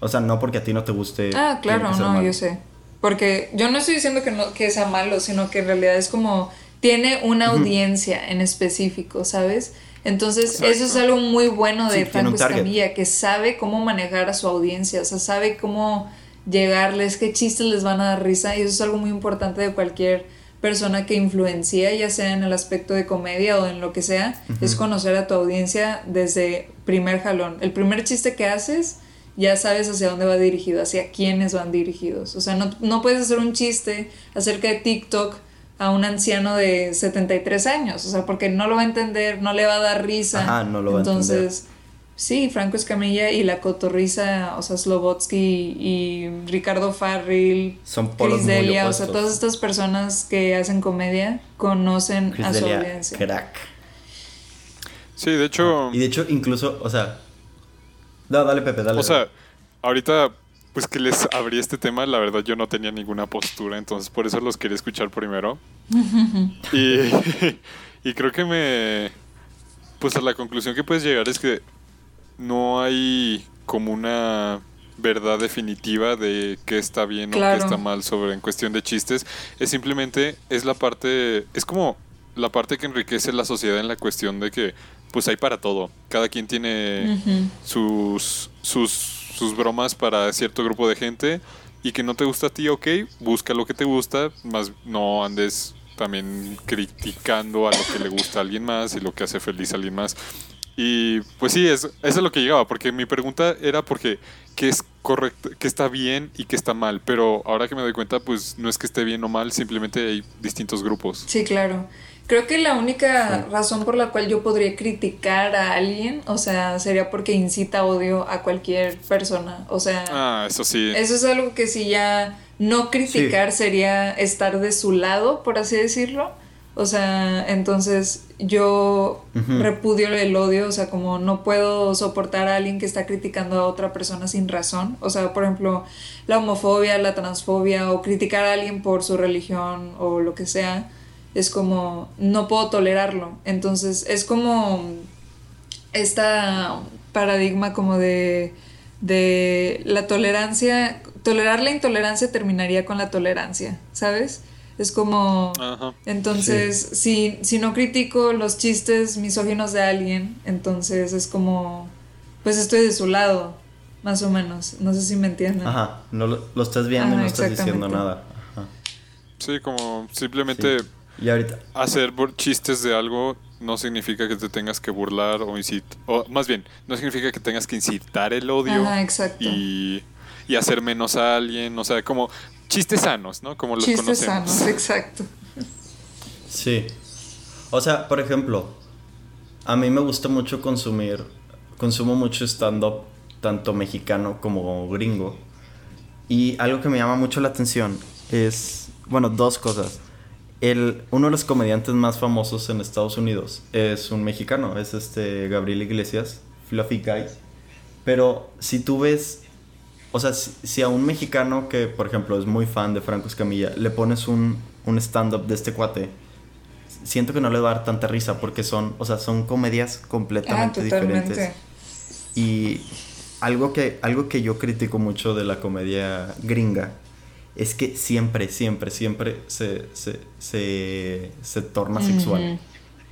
o sea, no porque a ti no te guste. Ah, claro, no, yo sé. Porque yo no estoy diciendo que, no, que sea malo, sino que en realidad es como tiene una audiencia en específico, ¿sabes? Entonces, eso es algo muy bueno de Franco Escamilla, que sabe cómo manejar a su audiencia, o sea, sabe cómo llegarles, qué chistes les van a dar risa, y eso es algo muy importante de cualquier persona que influencia, ya sea en el aspecto de comedia o en lo que sea, es conocer a tu audiencia desde primer jalón. El primer chiste que haces ya sabes hacia dónde va dirigido, hacia quiénes van dirigidos. O sea, no, no puedes hacer un chiste acerca de TikTok a un anciano de 73 años, o sea, porque no lo va a entender, no le va a dar risa. Ajá, no lo va Entonces, a entender. sí, Franco Escamilla y la cotorriza, o sea, Slobotsky y Ricardo Farril, Son Chris Delia, o sea, todas estas personas que hacen comedia conocen a su audiencia. Crack. Sí, de hecho. Y de hecho, incluso, o sea, no, dale, Pepe, dale. O sea, ahorita pues que les abrí este tema, la verdad yo no tenía ninguna postura, entonces por eso los quería escuchar primero. <laughs> y, <laughs> y creo que me... Pues a la conclusión que puedes llegar es que no hay como una verdad definitiva de qué está bien o qué está mal sobre en cuestión de chistes. Es simplemente, es la parte, es como la parte que enriquece la sociedad en la cuestión de que pues hay para todo. Cada quien tiene sus, sus, sus bromas para cierto grupo de gente y que no te gusta a ti, ok, busca lo que te gusta, más no andes también criticando a lo que le gusta a alguien más y lo que hace feliz a alguien más. Y pues sí, es, eso es lo que llegaba, porque mi pregunta era porque qué es correcto, qué está bien y qué está mal, pero ahora que me doy cuenta, pues no es que esté bien o mal, simplemente hay distintos grupos. Sí, claro. Creo que la única razón por la cual yo podría criticar a alguien, o sea, sería porque incita odio a cualquier persona. O sea, ah, eso sí. Eso es algo que si ya no criticar sería estar de su lado, por así decirlo. O sea, entonces yo repudio el odio, o sea, como no puedo soportar a alguien que está criticando a otra persona sin razón. O sea, por ejemplo, la homofobia, la transfobia o criticar a alguien por su religión o lo que sea es como, no puedo tolerarlo. Entonces es como esta paradigma como de, de la tolerancia, tolerar la intolerancia terminaría con la tolerancia, ¿sabes? Es como, entonces, si, si no critico los chistes misóginos de alguien, entonces es como, pues estoy de su lado, más o menos. No sé si me entienden. Ajá, no lo, lo estás viendo y no estás diciendo nada. Sí, como simplemente y ahorita. Hacer chistes de algo no significa que te tengas que burlar o incitar. O más bien, no significa que tengas que incitar el odio. Y, y, hacer menos a alguien. O sea, como chistes sanos, ¿no? Como los chistes sanos, exacto. Sí. O sea, por ejemplo, a mí me gusta mucho consumir. Consumo mucho stand-up, tanto mexicano como gringo. Y algo que me llama mucho la atención es. Bueno, dos cosas el, uno de los comediantes más famosos en Estados Unidos es un mexicano, es este Gabriel Iglesias, Fluffy Guy. Pero si tú ves, o sea, si, a un mexicano que, por ejemplo, es muy fan de Franco Escamilla, le pones un, un stand-up de este cuate, siento que no le va a dar tanta risa porque son, o sea, son comedias completamente ah, diferentes. Y algo que, algo que yo critico mucho de la comedia gringa es que siempre, siempre, siempre se, se, se, torna sexual.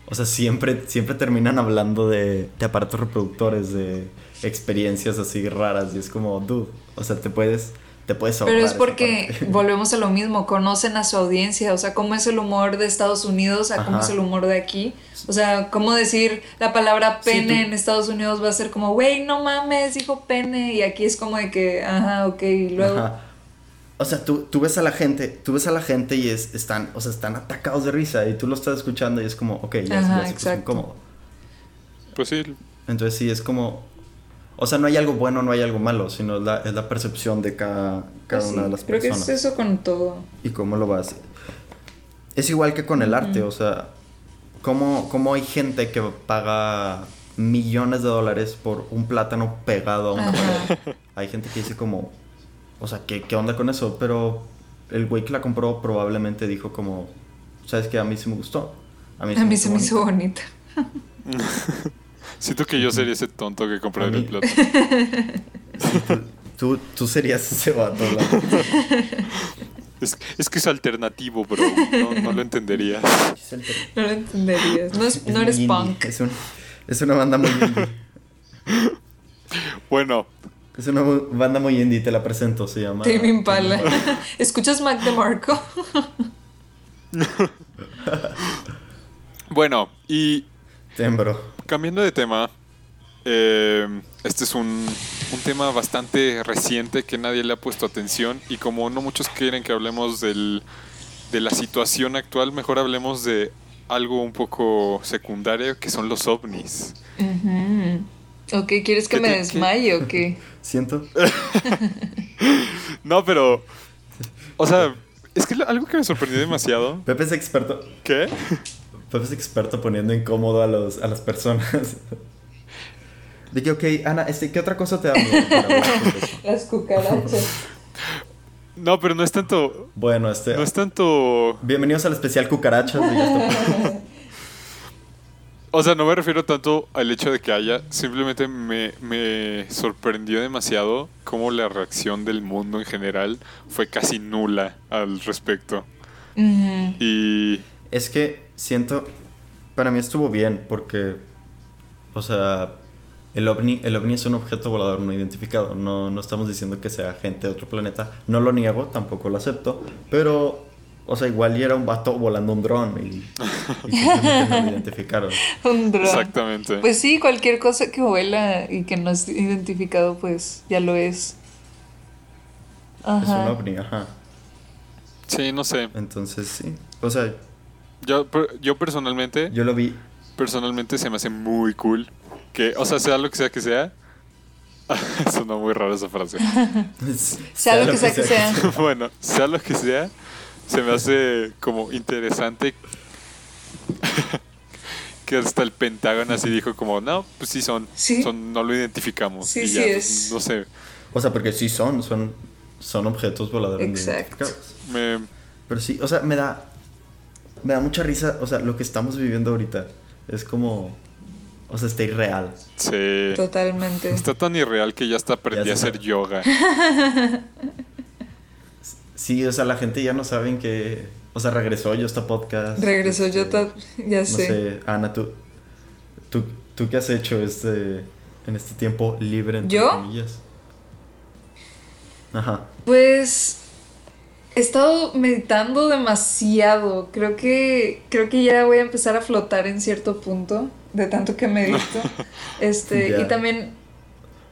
O sea, siempre, siempre terminan hablando de, de, aparatos reproductores, de experiencias así raras. Y es como, dude, o sea, te puedes, te puedes Pero es porque <laughs> volvemos a lo mismo, conocen a su audiencia. O sea, cómo es el humor de Estados Unidos a cómo es el humor de aquí. O sea, cómo decir la palabra pene en Estados Unidos va a ser como, güey, no mames, dijo pene. Y aquí es como de que, ajá, ok, y luego. O sea, tú, tú, ves a la gente, tú ves a la gente y es, están, o sea, están atacados de risa y tú lo estás escuchando y es como, ok, ya, Ajá, ya se incómodo. Pues sí. Entonces sí, es como, o sea, no hay algo bueno, no hay algo malo, sino es la, es la percepción de cada, cada pues una de las personas. Creo que es eso con todo. Y cómo lo vas. Es igual que con el arte, o sea, cómo, cómo hay gente que paga millones de dólares por un plátano pegado a una pared. Hay gente que dice como, o sea, ¿qué, qué onda con eso? Pero el güey que la compró probablemente dijo como, ¿sabes qué? A mí sí me gustó. A mí, se me hizo bonita. <laughs> Siento que yo sería ese tonto que compraría el plato. <laughs> tú, tú, serías ese vato, <laughs> es, es, que es alternativo, bro. No, no lo entenderías. No lo entenderías. No, es, no eres punk. Es, un, es, una banda muy indie. Bueno, es una banda muy indie, te la presento, se llama. Tame Impala. <laughs> ¿Escuchas Mac DeMarco? <laughs> bueno, y. Tembro. Cambiando de tema, eh, este es un, un, tema bastante reciente que nadie le ha puesto atención. Y como no muchos quieren que hablemos del, de la situación actual, mejor hablemos de algo un poco secundario que son los ovnis. Ok, ¿quieres que me desmaye o qué? <laughs> Siento. <laughs> no, pero. O sea, es que algo que me sorprendió demasiado. Pepe es experto. ¿Qué? Pepe es experto poniendo incómodo a, los, a las personas. <laughs> De que, ok, Ana, este, ¿qué otra cosa te da? Las cucarachas. No, pero no es tanto. Bueno, este. No es tanto. Bienvenidos al especial Cucarachas. O sea, no me refiero tanto al hecho de que haya. Simplemente me, me sorprendió demasiado cómo la reacción del mundo en general fue casi nula al respecto. Y. Es que siento. Para mí estuvo bien, porque. O sea. El ovni, el ovni es un objeto volador no identificado. No, no estamos diciendo que sea gente de otro planeta. No lo niego, tampoco lo acepto. Pero. O sea, igual y era un vato volando un dron y, y simplemente no lo identificaron. <laughs> Un dron. Exactamente. Pues sí, cualquier cosa que vuela y que no es identificado, pues ya lo es. Es un Ajá. ovni, ajá. Sí, no sé. Entonces sí. O sea, Yo, yo personalmente. yo lo vi. Personalmente se me hace muy cool. Que, o sea, sea lo que sea que sea. <laughs> Sonó muy raro esa frase. <laughs> Sea lo que sea que sea. bueno, sea lo que sea, se me hace como interesante <laughs> que hasta el Pentágono así dijo como, no, pues sí son, Sí. son no lo identificamos. Sí, y sí ya, es. No sé, O sea, porque sí son, son, son objetos voladores identificados. me, Pero sí, o sea, me da. Me da mucha risa. O sea, lo que estamos viviendo ahorita es como. O sea, está irreal. sí. Totalmente. Está tan irreal que ya hasta aprendí Ya a hacer yoga. <laughs> Sí, o sea, la gente ya no saben que. O sea, regresó yo a este podcast. Regresó yo, este, ta- ya No sé. sé, Ana, tú. ¿Tú, tú qué has hecho este, en este tiempo libre, entre ¿Yo? comillas? Ajá. Pues he estado meditando demasiado. Creo que creo que ya voy a empezar a flotar en cierto punto de tanto que medito. <laughs> Este, y también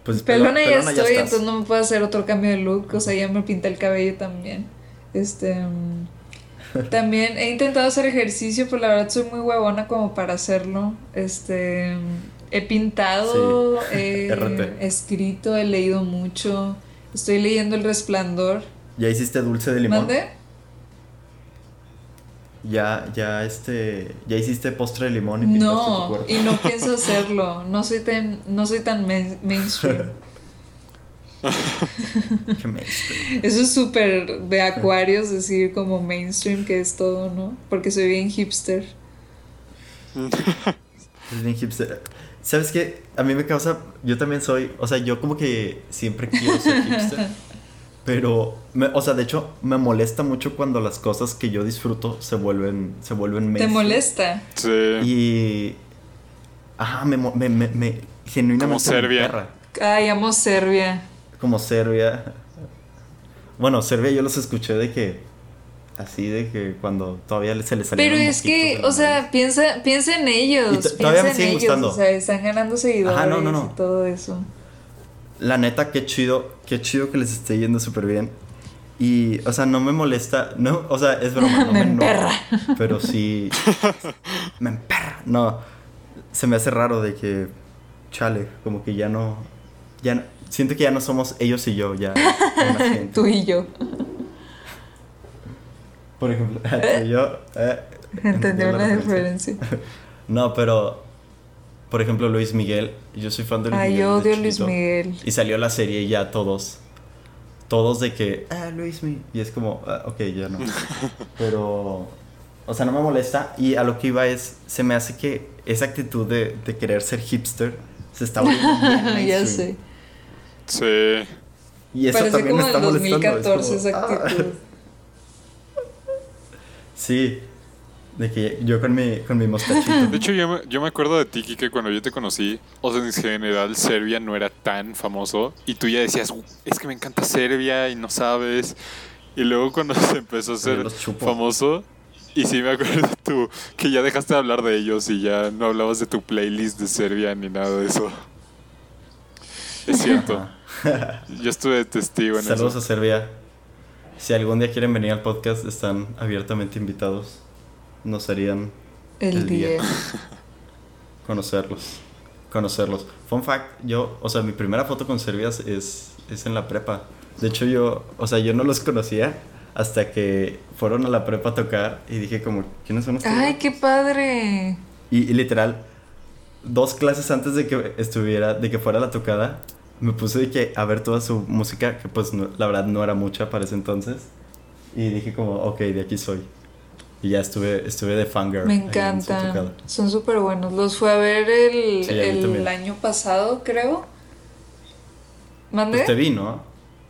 Pues pelona ya pelona estoy, entonces no me puedo hacer otro cambio de look, o sea, ya me pinta el cabello también. Este mm, también he intentado hacer ejercicio, pero la verdad soy muy huevona como para hacerlo. Este mm, he pintado, Sí. he <laughs> escrito, he leído mucho. Estoy leyendo El Resplandor. ¿Ya hiciste dulce de limón? ¿Mande? Ya, ya, este. ¿Ya hiciste postre de limón y pintaste tu No, cuerpo? y no <laughs> pienso hacerlo. No soy tan, no soy tan main- mainstream. <laughs> Qué mainstream. Eso es súper de acuarios, decir como mainstream que es todo, ¿no? Porque soy bien hipster. <laughs> Es bien hipster. ¿Sabes qué? A mí me causa. Yo también soy. O sea, yo como que siempre quiero ser hipster. Pero. me- o sea, de hecho, me molesta mucho cuando las cosas que yo disfruto se vuelven. Se vuelven ¿Te molesta? Sí. Y. Ajá, me, mo- me, me, me- genuinamente. Como Serbia. Ay, amo Serbia. Como Serbia. Bueno, Serbia yo los escuché de que. Así de que cuando todavía se les salían Pero es que, o sea, piensa, piensa en ellos. Y to- todavía me piensa en siguen ellos. gustando. O sea, están ganando seguidores Ajá, no, no, no. y todo eso. La neta, qué chido, qué chido que les esté yendo súper bien. Y, o sea, no me molesta, no, o sea, es broma, no <laughs> Me enoja, emperra. Pero sí, <laughs> me emperra. No, se me hace raro de que, chale, como que ya no, ya no- siento que ya no somos ellos y yo, ya. <laughs> Tú y yo. Por ejemplo, yo. eh, Entendió la referencia. diferencia. No, pero, por ejemplo, Luis Miguel, yo soy fan de Luis Ay, Miguel. yo desde odio a Luis. Miguel. Y salió la serie y ya todos. Todos de que, ah, Luis Miguel. Y es como, ah, ok, ya no. Pero, o sea, no me molesta. Y a lo que iba es, se me hace que esa actitud de, de querer ser hipster se está volviendo <laughs> ya sé. Sí. Y eso Parece también como me está del molestando. es 2014 como, esa ah. actitud. Sí, de que yo con mi, con mi mostachito. De hecho, yo me, yo me acuerdo de ti, que cuando yo te conocí, o sea, en general, Serbia no era tan famoso. Y tú ya decías, "Uh, es que me encanta Serbia y no sabes. Y luego cuando <laughs> se empezó a ser famoso, y sí me acuerdo <laughs> tú, que ya dejaste de hablar de ellos y ya no hablabas de tu playlist de Serbia ni nada de eso. Es cierto. <laughs> Yo estuve de testigo en Saludos eso. a Serbia. Si algún día quieren venir al podcast, están abiertamente invitados. Nos harían El El día. día. <laughs> conocerlos. Conocerlos. Fun fact, yo, o sea, mi primera foto con Serbia es, es en la prepa. De hecho, yo, o sea, yo no los conocía hasta que fueron a la prepa a tocar y dije como, ¿quiénes son ustedes? Ay, qué padre. Y, y literal, dos clases antes de que estuviera, de que fuera la tocada, me puse de que a ver toda su música, que pues no- la verdad no era mucha para ese entonces. Y dije como, ok, de aquí soy. Y ya estuve, estuve de fangirl. Me en encantan. Son súper buenos. Los fui a ver el, Sí, el año pasado, creo. ¿Mande? Pues te vi, ¿no?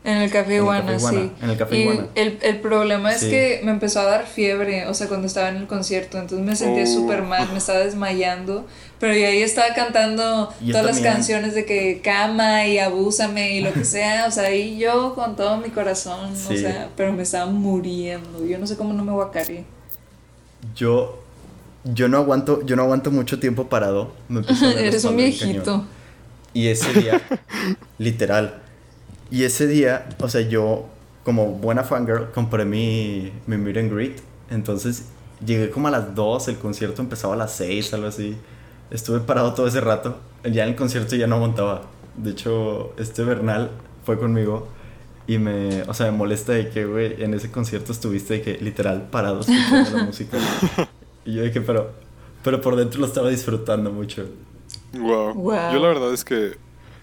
En el Café En el Iguana, sí. en el Café y Iguana. El, el problema es Sí. que me empezó a dar fiebre, o sea, cuando estaba en el concierto, entonces me sentía Oh. súper mal, me estaba desmayando, pero yo ahí estaba cantando Yo todas las canciones de que cama y abúsame y lo que <laughs> sea, o sea, ahí yo con todo mi corazón, o sea, pero me estaba muriendo, yo no sé cómo no me guacaré. Yo, yo no aguanto, yo no aguanto mucho tiempo parado. Me a <laughs> Eres un viejito. cañón. Y ese día, <laughs> literal. Y ese día, o sea, yo, como buena fangirl, compré mi, mi meet and greet. Entonces, llegué como a las 2, el concierto empezaba a las 6, algo así. Estuve parado todo ese rato. Ya en el concierto ya no aguantaba. De hecho, este Bernal fue conmigo y me, o sea, me molesta de que, güey, en ese concierto estuviste de que literal parado escuchando la <laughs> música. Y yo dije, pero, pero por dentro lo estaba disfrutando mucho. Wow. Wow. Yo la verdad es que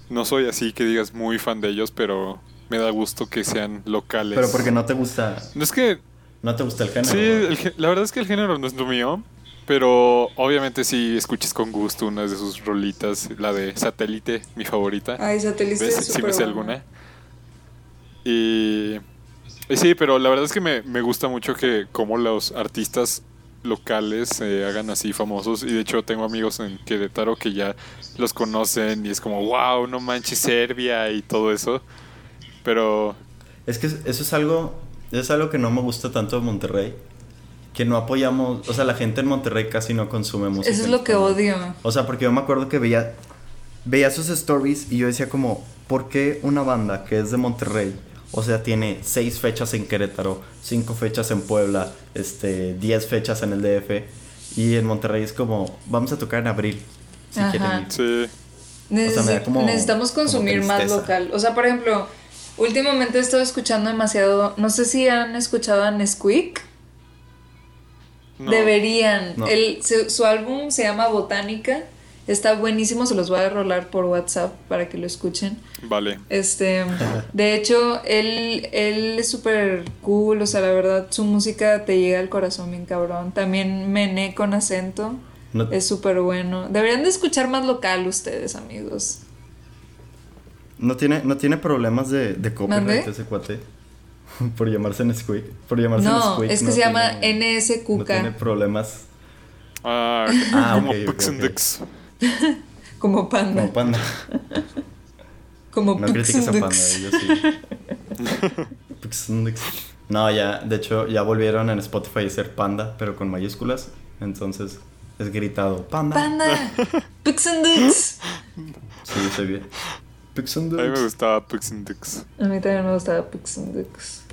no soy así que digas muy fan de ellos, pero me da gusto que sean locales. Pero porque no te gusta, No es que no te gusta el género. Sí, el la verdad es que el género no es lo mío, pero obviamente si escuches con gusto una de sus rolitas, la de Satélite, mi favorita. Ay, satélite ¿Ves? es Sí súper me sé alguna. Y, y sí, pero la verdad es que me, me gusta mucho que como los artistas locales se hagan así famosos y de hecho tengo amigos en Querétaro que ya los conocen y es como wow, no manches Serbia y todo eso. Pero Es que eso es algo, es algo que no me gusta tanto de Monterrey. Que no apoyamos, o sea, la gente en Monterrey casi no consume música. Eso es lo que odio. O sea, porque yo me acuerdo que veía, veía sus stories y yo decía como, ¿por qué una banda que es de Monterrey, o sea, tiene seis fechas en Querétaro, cinco fechas en Puebla, este, diez fechas en el DF, y en Monterrey es como, vamos a tocar en abril, si Ajá. quieren ir. sí, O sea, como- necesitamos como consumir más local. O sea, por ejemplo, últimamente he estado escuchando demasiado. No sé si han escuchado a Nesquik. no. Deberían. No. El, su, su álbum se llama Botánica. Está buenísimo, se los voy a rolar por WhatsApp para que lo escuchen. Vale. Este, <laughs> de hecho, él, él es súper cool, o sea, la verdad, su música te llega al corazón bien cabrón. También Mené con acento No- es súper bueno. Deberían de escuchar más local ustedes, amigos. No tiene, no tiene problemas de, de copyright ese cuate. <laughs> por llamarse Nesquik. Por llamarse No, Nesquik, es que no se llama tiene- NS No tiene problemas. Ah, Ah, <laughs> como ok, <laughs> como panda. Como panda. Como No critiques a panda, yo sí. <laughs> No, ya, de hecho, ya volvieron en Spotify a ser panda, pero con mayúsculas. Entonces, es gritado, panda. Panda, <laughs> Pux and Dux. Sí, bien. A mí me gustaba Pux and Dix. A mí también me gustaba Pux and Dux.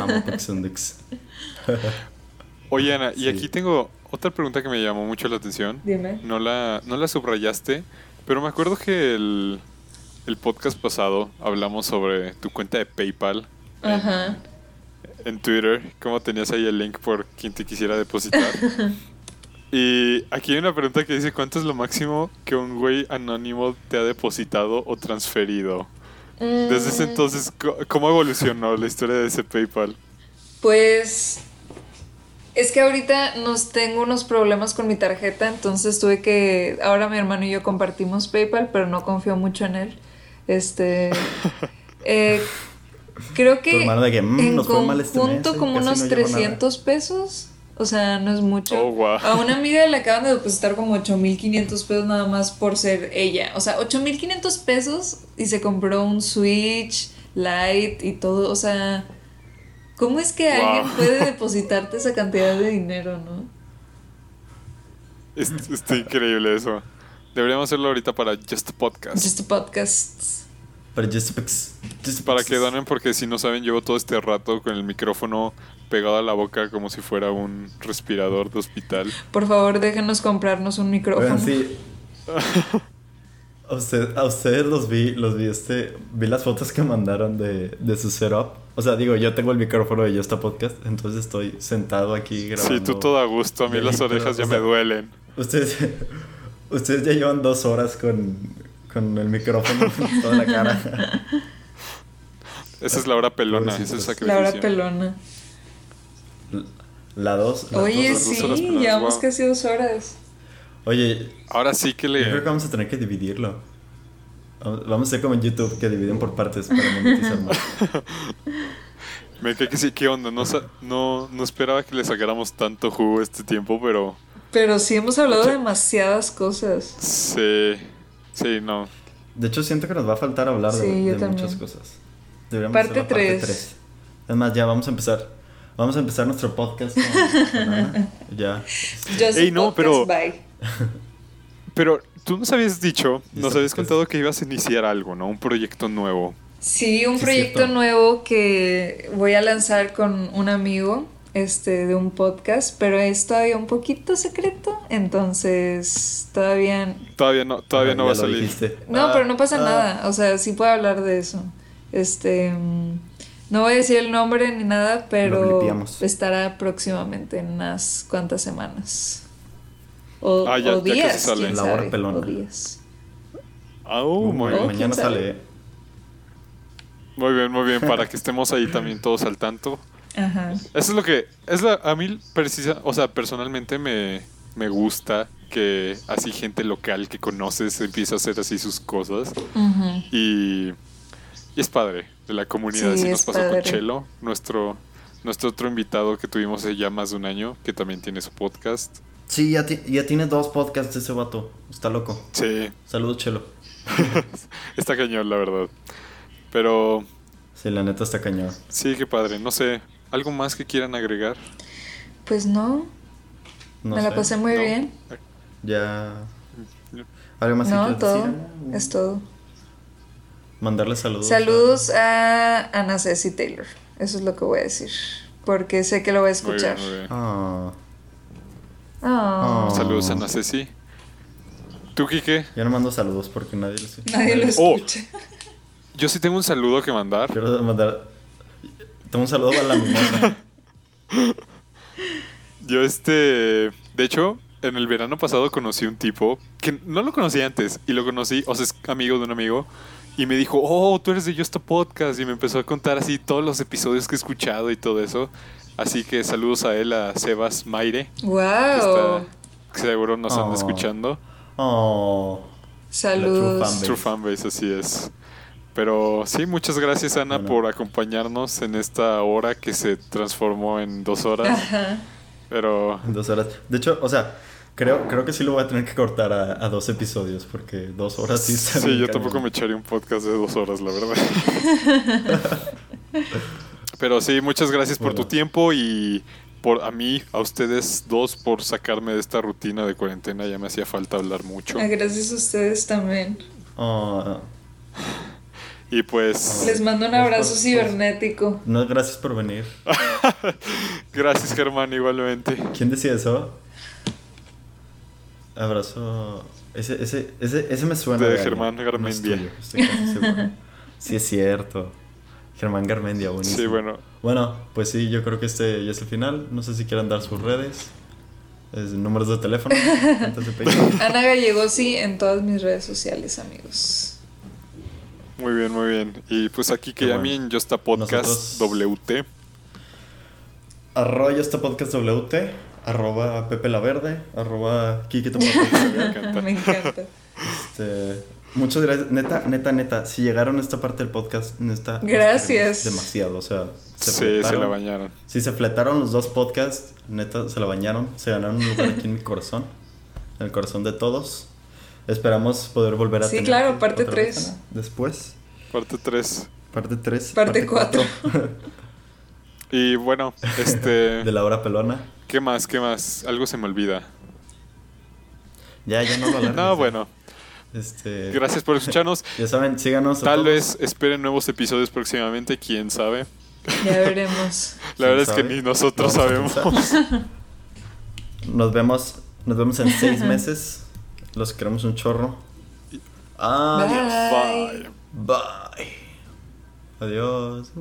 Amo Pixndix. Oye, Ana, y Sí. aquí tengo otra pregunta que me llamó mucho la atención. Dime. No la, no la subrayaste, pero me acuerdo que el, el podcast pasado hablamos sobre tu cuenta de PayPal Ajá. en Twitter, cómo tenías ahí el link por quien te quisiera depositar. <laughs> y aquí hay una pregunta que dice, ¿cuánto es lo máximo que un güey anónimo te ha depositado o transferido? Desde ese Mm, entonces, ¿cómo evolucionó la historia de ese PayPal? Pues es que ahorita nos tengo unos problemas con mi tarjeta, entonces tuve que ahora mi hermano y yo compartimos PayPal, pero no confío mucho en él. Este <laughs> eh, creo que de que, "Mm, en nos fue mal este mes, conjunto como unos no llevo nada". 300 pesos. O sea, no es mucho. Oh, guau. A una amiga le acaban de depositar como 8500 pesos nada más por ser ella. O sea, 8500 pesos y se compró un Switch Lite y todo. O sea, ¿cómo es que Wow. alguien puede depositarte esa cantidad de dinero, no? Es- Está increíble eso. Deberíamos hacerlo ahorita para Just a Podcast. Just podcasts. Pero just Pix. just Para que donen, porque si no saben, llevo todo este rato con el micrófono pegado a la boca como si fuera un respirador de hospital. Por favor, déjenos comprarnos un micrófono. Sí. <laughs> A, usted- a ustedes los vi, los vi este, vi las fotos que mandaron de, de su setup. O sea, digo, yo tengo el micrófono de Yosta Podcast, entonces estoy sentado aquí grabando. Sí, tú todo a gusto. A mí las orejas ya o me duelen. Ustedes, <laughs> ustedes ya llevan dos horas con, con el micrófono <laughs> en toda la cara. Esa es la hora pelona, esa es sacrificio. La hora pelona. La dos. Oye, dos- dos horas sí, llevamos wow. casi dos horas. Oye, Ahora sí que yo creo que le... vamos a tener que dividirlo. Vamos a hacer como en YouTube, que dividen por partes para monetizar más. <laughs> Me cae que sí, ¿qué onda? No, sa- no, no esperaba que le sacáramos tanto jugo este tiempo, pero Pero sí hemos hablado de demasiadas cosas. sí, sí, no. De hecho, siento que nos va a faltar hablar de, Sí, yo de muchas cosas. Deberíamos Parte hacer la parte tres. 3. Además, ya vamos a empezar. Vamos a empezar nuestro podcast con, con Ana. Ya. Just Ey, no, podcast, pero- bye. Pero tú nos habías dicho, nos habías pues. contado que ibas a iniciar algo, ¿no? Un proyecto nuevo. Sí, un Sí, proyecto cierto. nuevo que voy a lanzar con un amigo este, de un podcast, pero es todavía un poquito secreto, entonces todavía... Todavía no, todavía Ah, no va a salir. dijiste. No, Ah, pero no pasa ah. nada, o sea, sí puedo hablar de eso. Este... No voy a decir el nombre ni nada, pero estará próximamente en unas cuantas semanas. O, Ah, ya- o ya casi días, sale. La hora pelona. o días. Ah, uh, Uh, muy Oh, bien. mañana ¿quién sabe? sale. Muy bien, muy bien, para que estemos ahí también todos al tanto. Ajá. Eso es lo que, es la, a mí precisa, o sea, personalmente me, me gusta que así gente local que conoces empieza a hacer así sus cosas Ujú. y, y es padre de la comunidad. Sí, así nos pasó padre. con Chelo, nuestro, nuestro otro invitado que tuvimos hace ya más de un año, que también tiene su podcast. Sí, ya, ya tiene dos podcasts ese vato. Está loco. Sí, Saludos, Chelo. <laughs> está cañón, la verdad. Pero Sí, la neta está cañón. sí, qué padre. No sé, ¿algo más que quieran agregar? Pues no, No me la sé. pasé muy No. bien. Ya. ¿Algo más que No, todo. decir? Es todo. Mandarle saludos. Saludos a Ana Ceci Taylor. Eso es lo que voy a decir. Porque sé que lo voy a Muy bien, escuchar. muy bien. Ah, Ah, Oh. Saludos a Ana Ceci. ¿Tú, Kike? yo no mando saludos porque nadie los Nadie lo Oh. escucha. Yo sí tengo un saludo que mandar. Quiero mandar. Tengo un saludo a la mimosa. <laughs> Yo este, de hecho, en el verano pasado conocí un tipo que no lo conocí antes y lo conocí, o sea, es amigo de un amigo y me dijo, "Oh, tú eres de Justo Podcast" y me empezó a contar así todos los episodios que he escuchado y todo eso. Así que saludos a él, a Sebas Maire, que, Wow. está, que seguro nos anda Oh. escuchando. Oh. Saludos. Fanbase. True fanbase, así es. Pero sí, muchas gracias Ana Bueno. por acompañarnos en esta hora que se transformó en dos horas. Ajá. Pero En dos horas. De hecho, o sea, creo, creo que sí lo voy a tener que cortar a, a dos episodios porque dos horas sí está Sí, yo tampoco me echaría un podcast de dos horas, la verdad. <laughs> Pero sí, muchas gracias por Bueno. tu tiempo y por a mí, a ustedes dos, por sacarme de esta rutina de cuarentena. Ya me hacía falta hablar mucho. Ah, Gracias a ustedes también. Oh, Y pues, Les mando un abrazo pues, cibernético. no, gracias por venir. <laughs> gracias Germán, igualmente. ¿Quién decía eso? Abrazo. Ese, ese, ese, ese me suena. De. Germán No es Garmendia. tuyo, estoy. Sí, es cierto. Germán Garmendia, buenísimo. Sí, bueno. Bueno, pues sí, yo creo que este ya es el final. No sé si quieran dar sus redes, es- números de teléfono, cuentas de. <laughs> Ana Gallegosi en todas mis redes sociales, amigos. Muy bien, muy bien. Y pues aquí que mí bueno. en Yosta Podcast Nosotros- WT. Arroba este podcast WT, arroba Pepe la Verde, arroba tu <laughs> papá. encanta. Me encanta. Este, muchas gracias. Neta, neta, neta. Si llegaron a esta parte del podcast, neta. Gracias. Demasiado. O sea, se Sí, se la bañaron. Si se fletaron los dos podcasts, neta, se la bañaron. Se ganaron un lugar aquí en mi corazón. En el corazón de todos. Esperamos poder volver a Sí, tener claro, parte otra vez, tres. Ana, Después, Parte 3. parte 3. Parte cuatro. <laughs> Y bueno, este. de la hora pelona. ¿Qué más? ¿Qué más? Algo se me olvida. Ya, ya no lo alargues, <laughs> No, ya. bueno. Este, Gracias por escucharnos. <laughs> Ya saben, síganos. a Tal todos. vez esperen nuevos episodios próximamente, quién sabe. Ya veremos. <laughs> La ¿Quién verdad es que ni nosotros sabemos. Nos vemos, nos vemos en seis meses. Los queremos un chorro. Adiós. Bye. Bye. Bye. Adiós.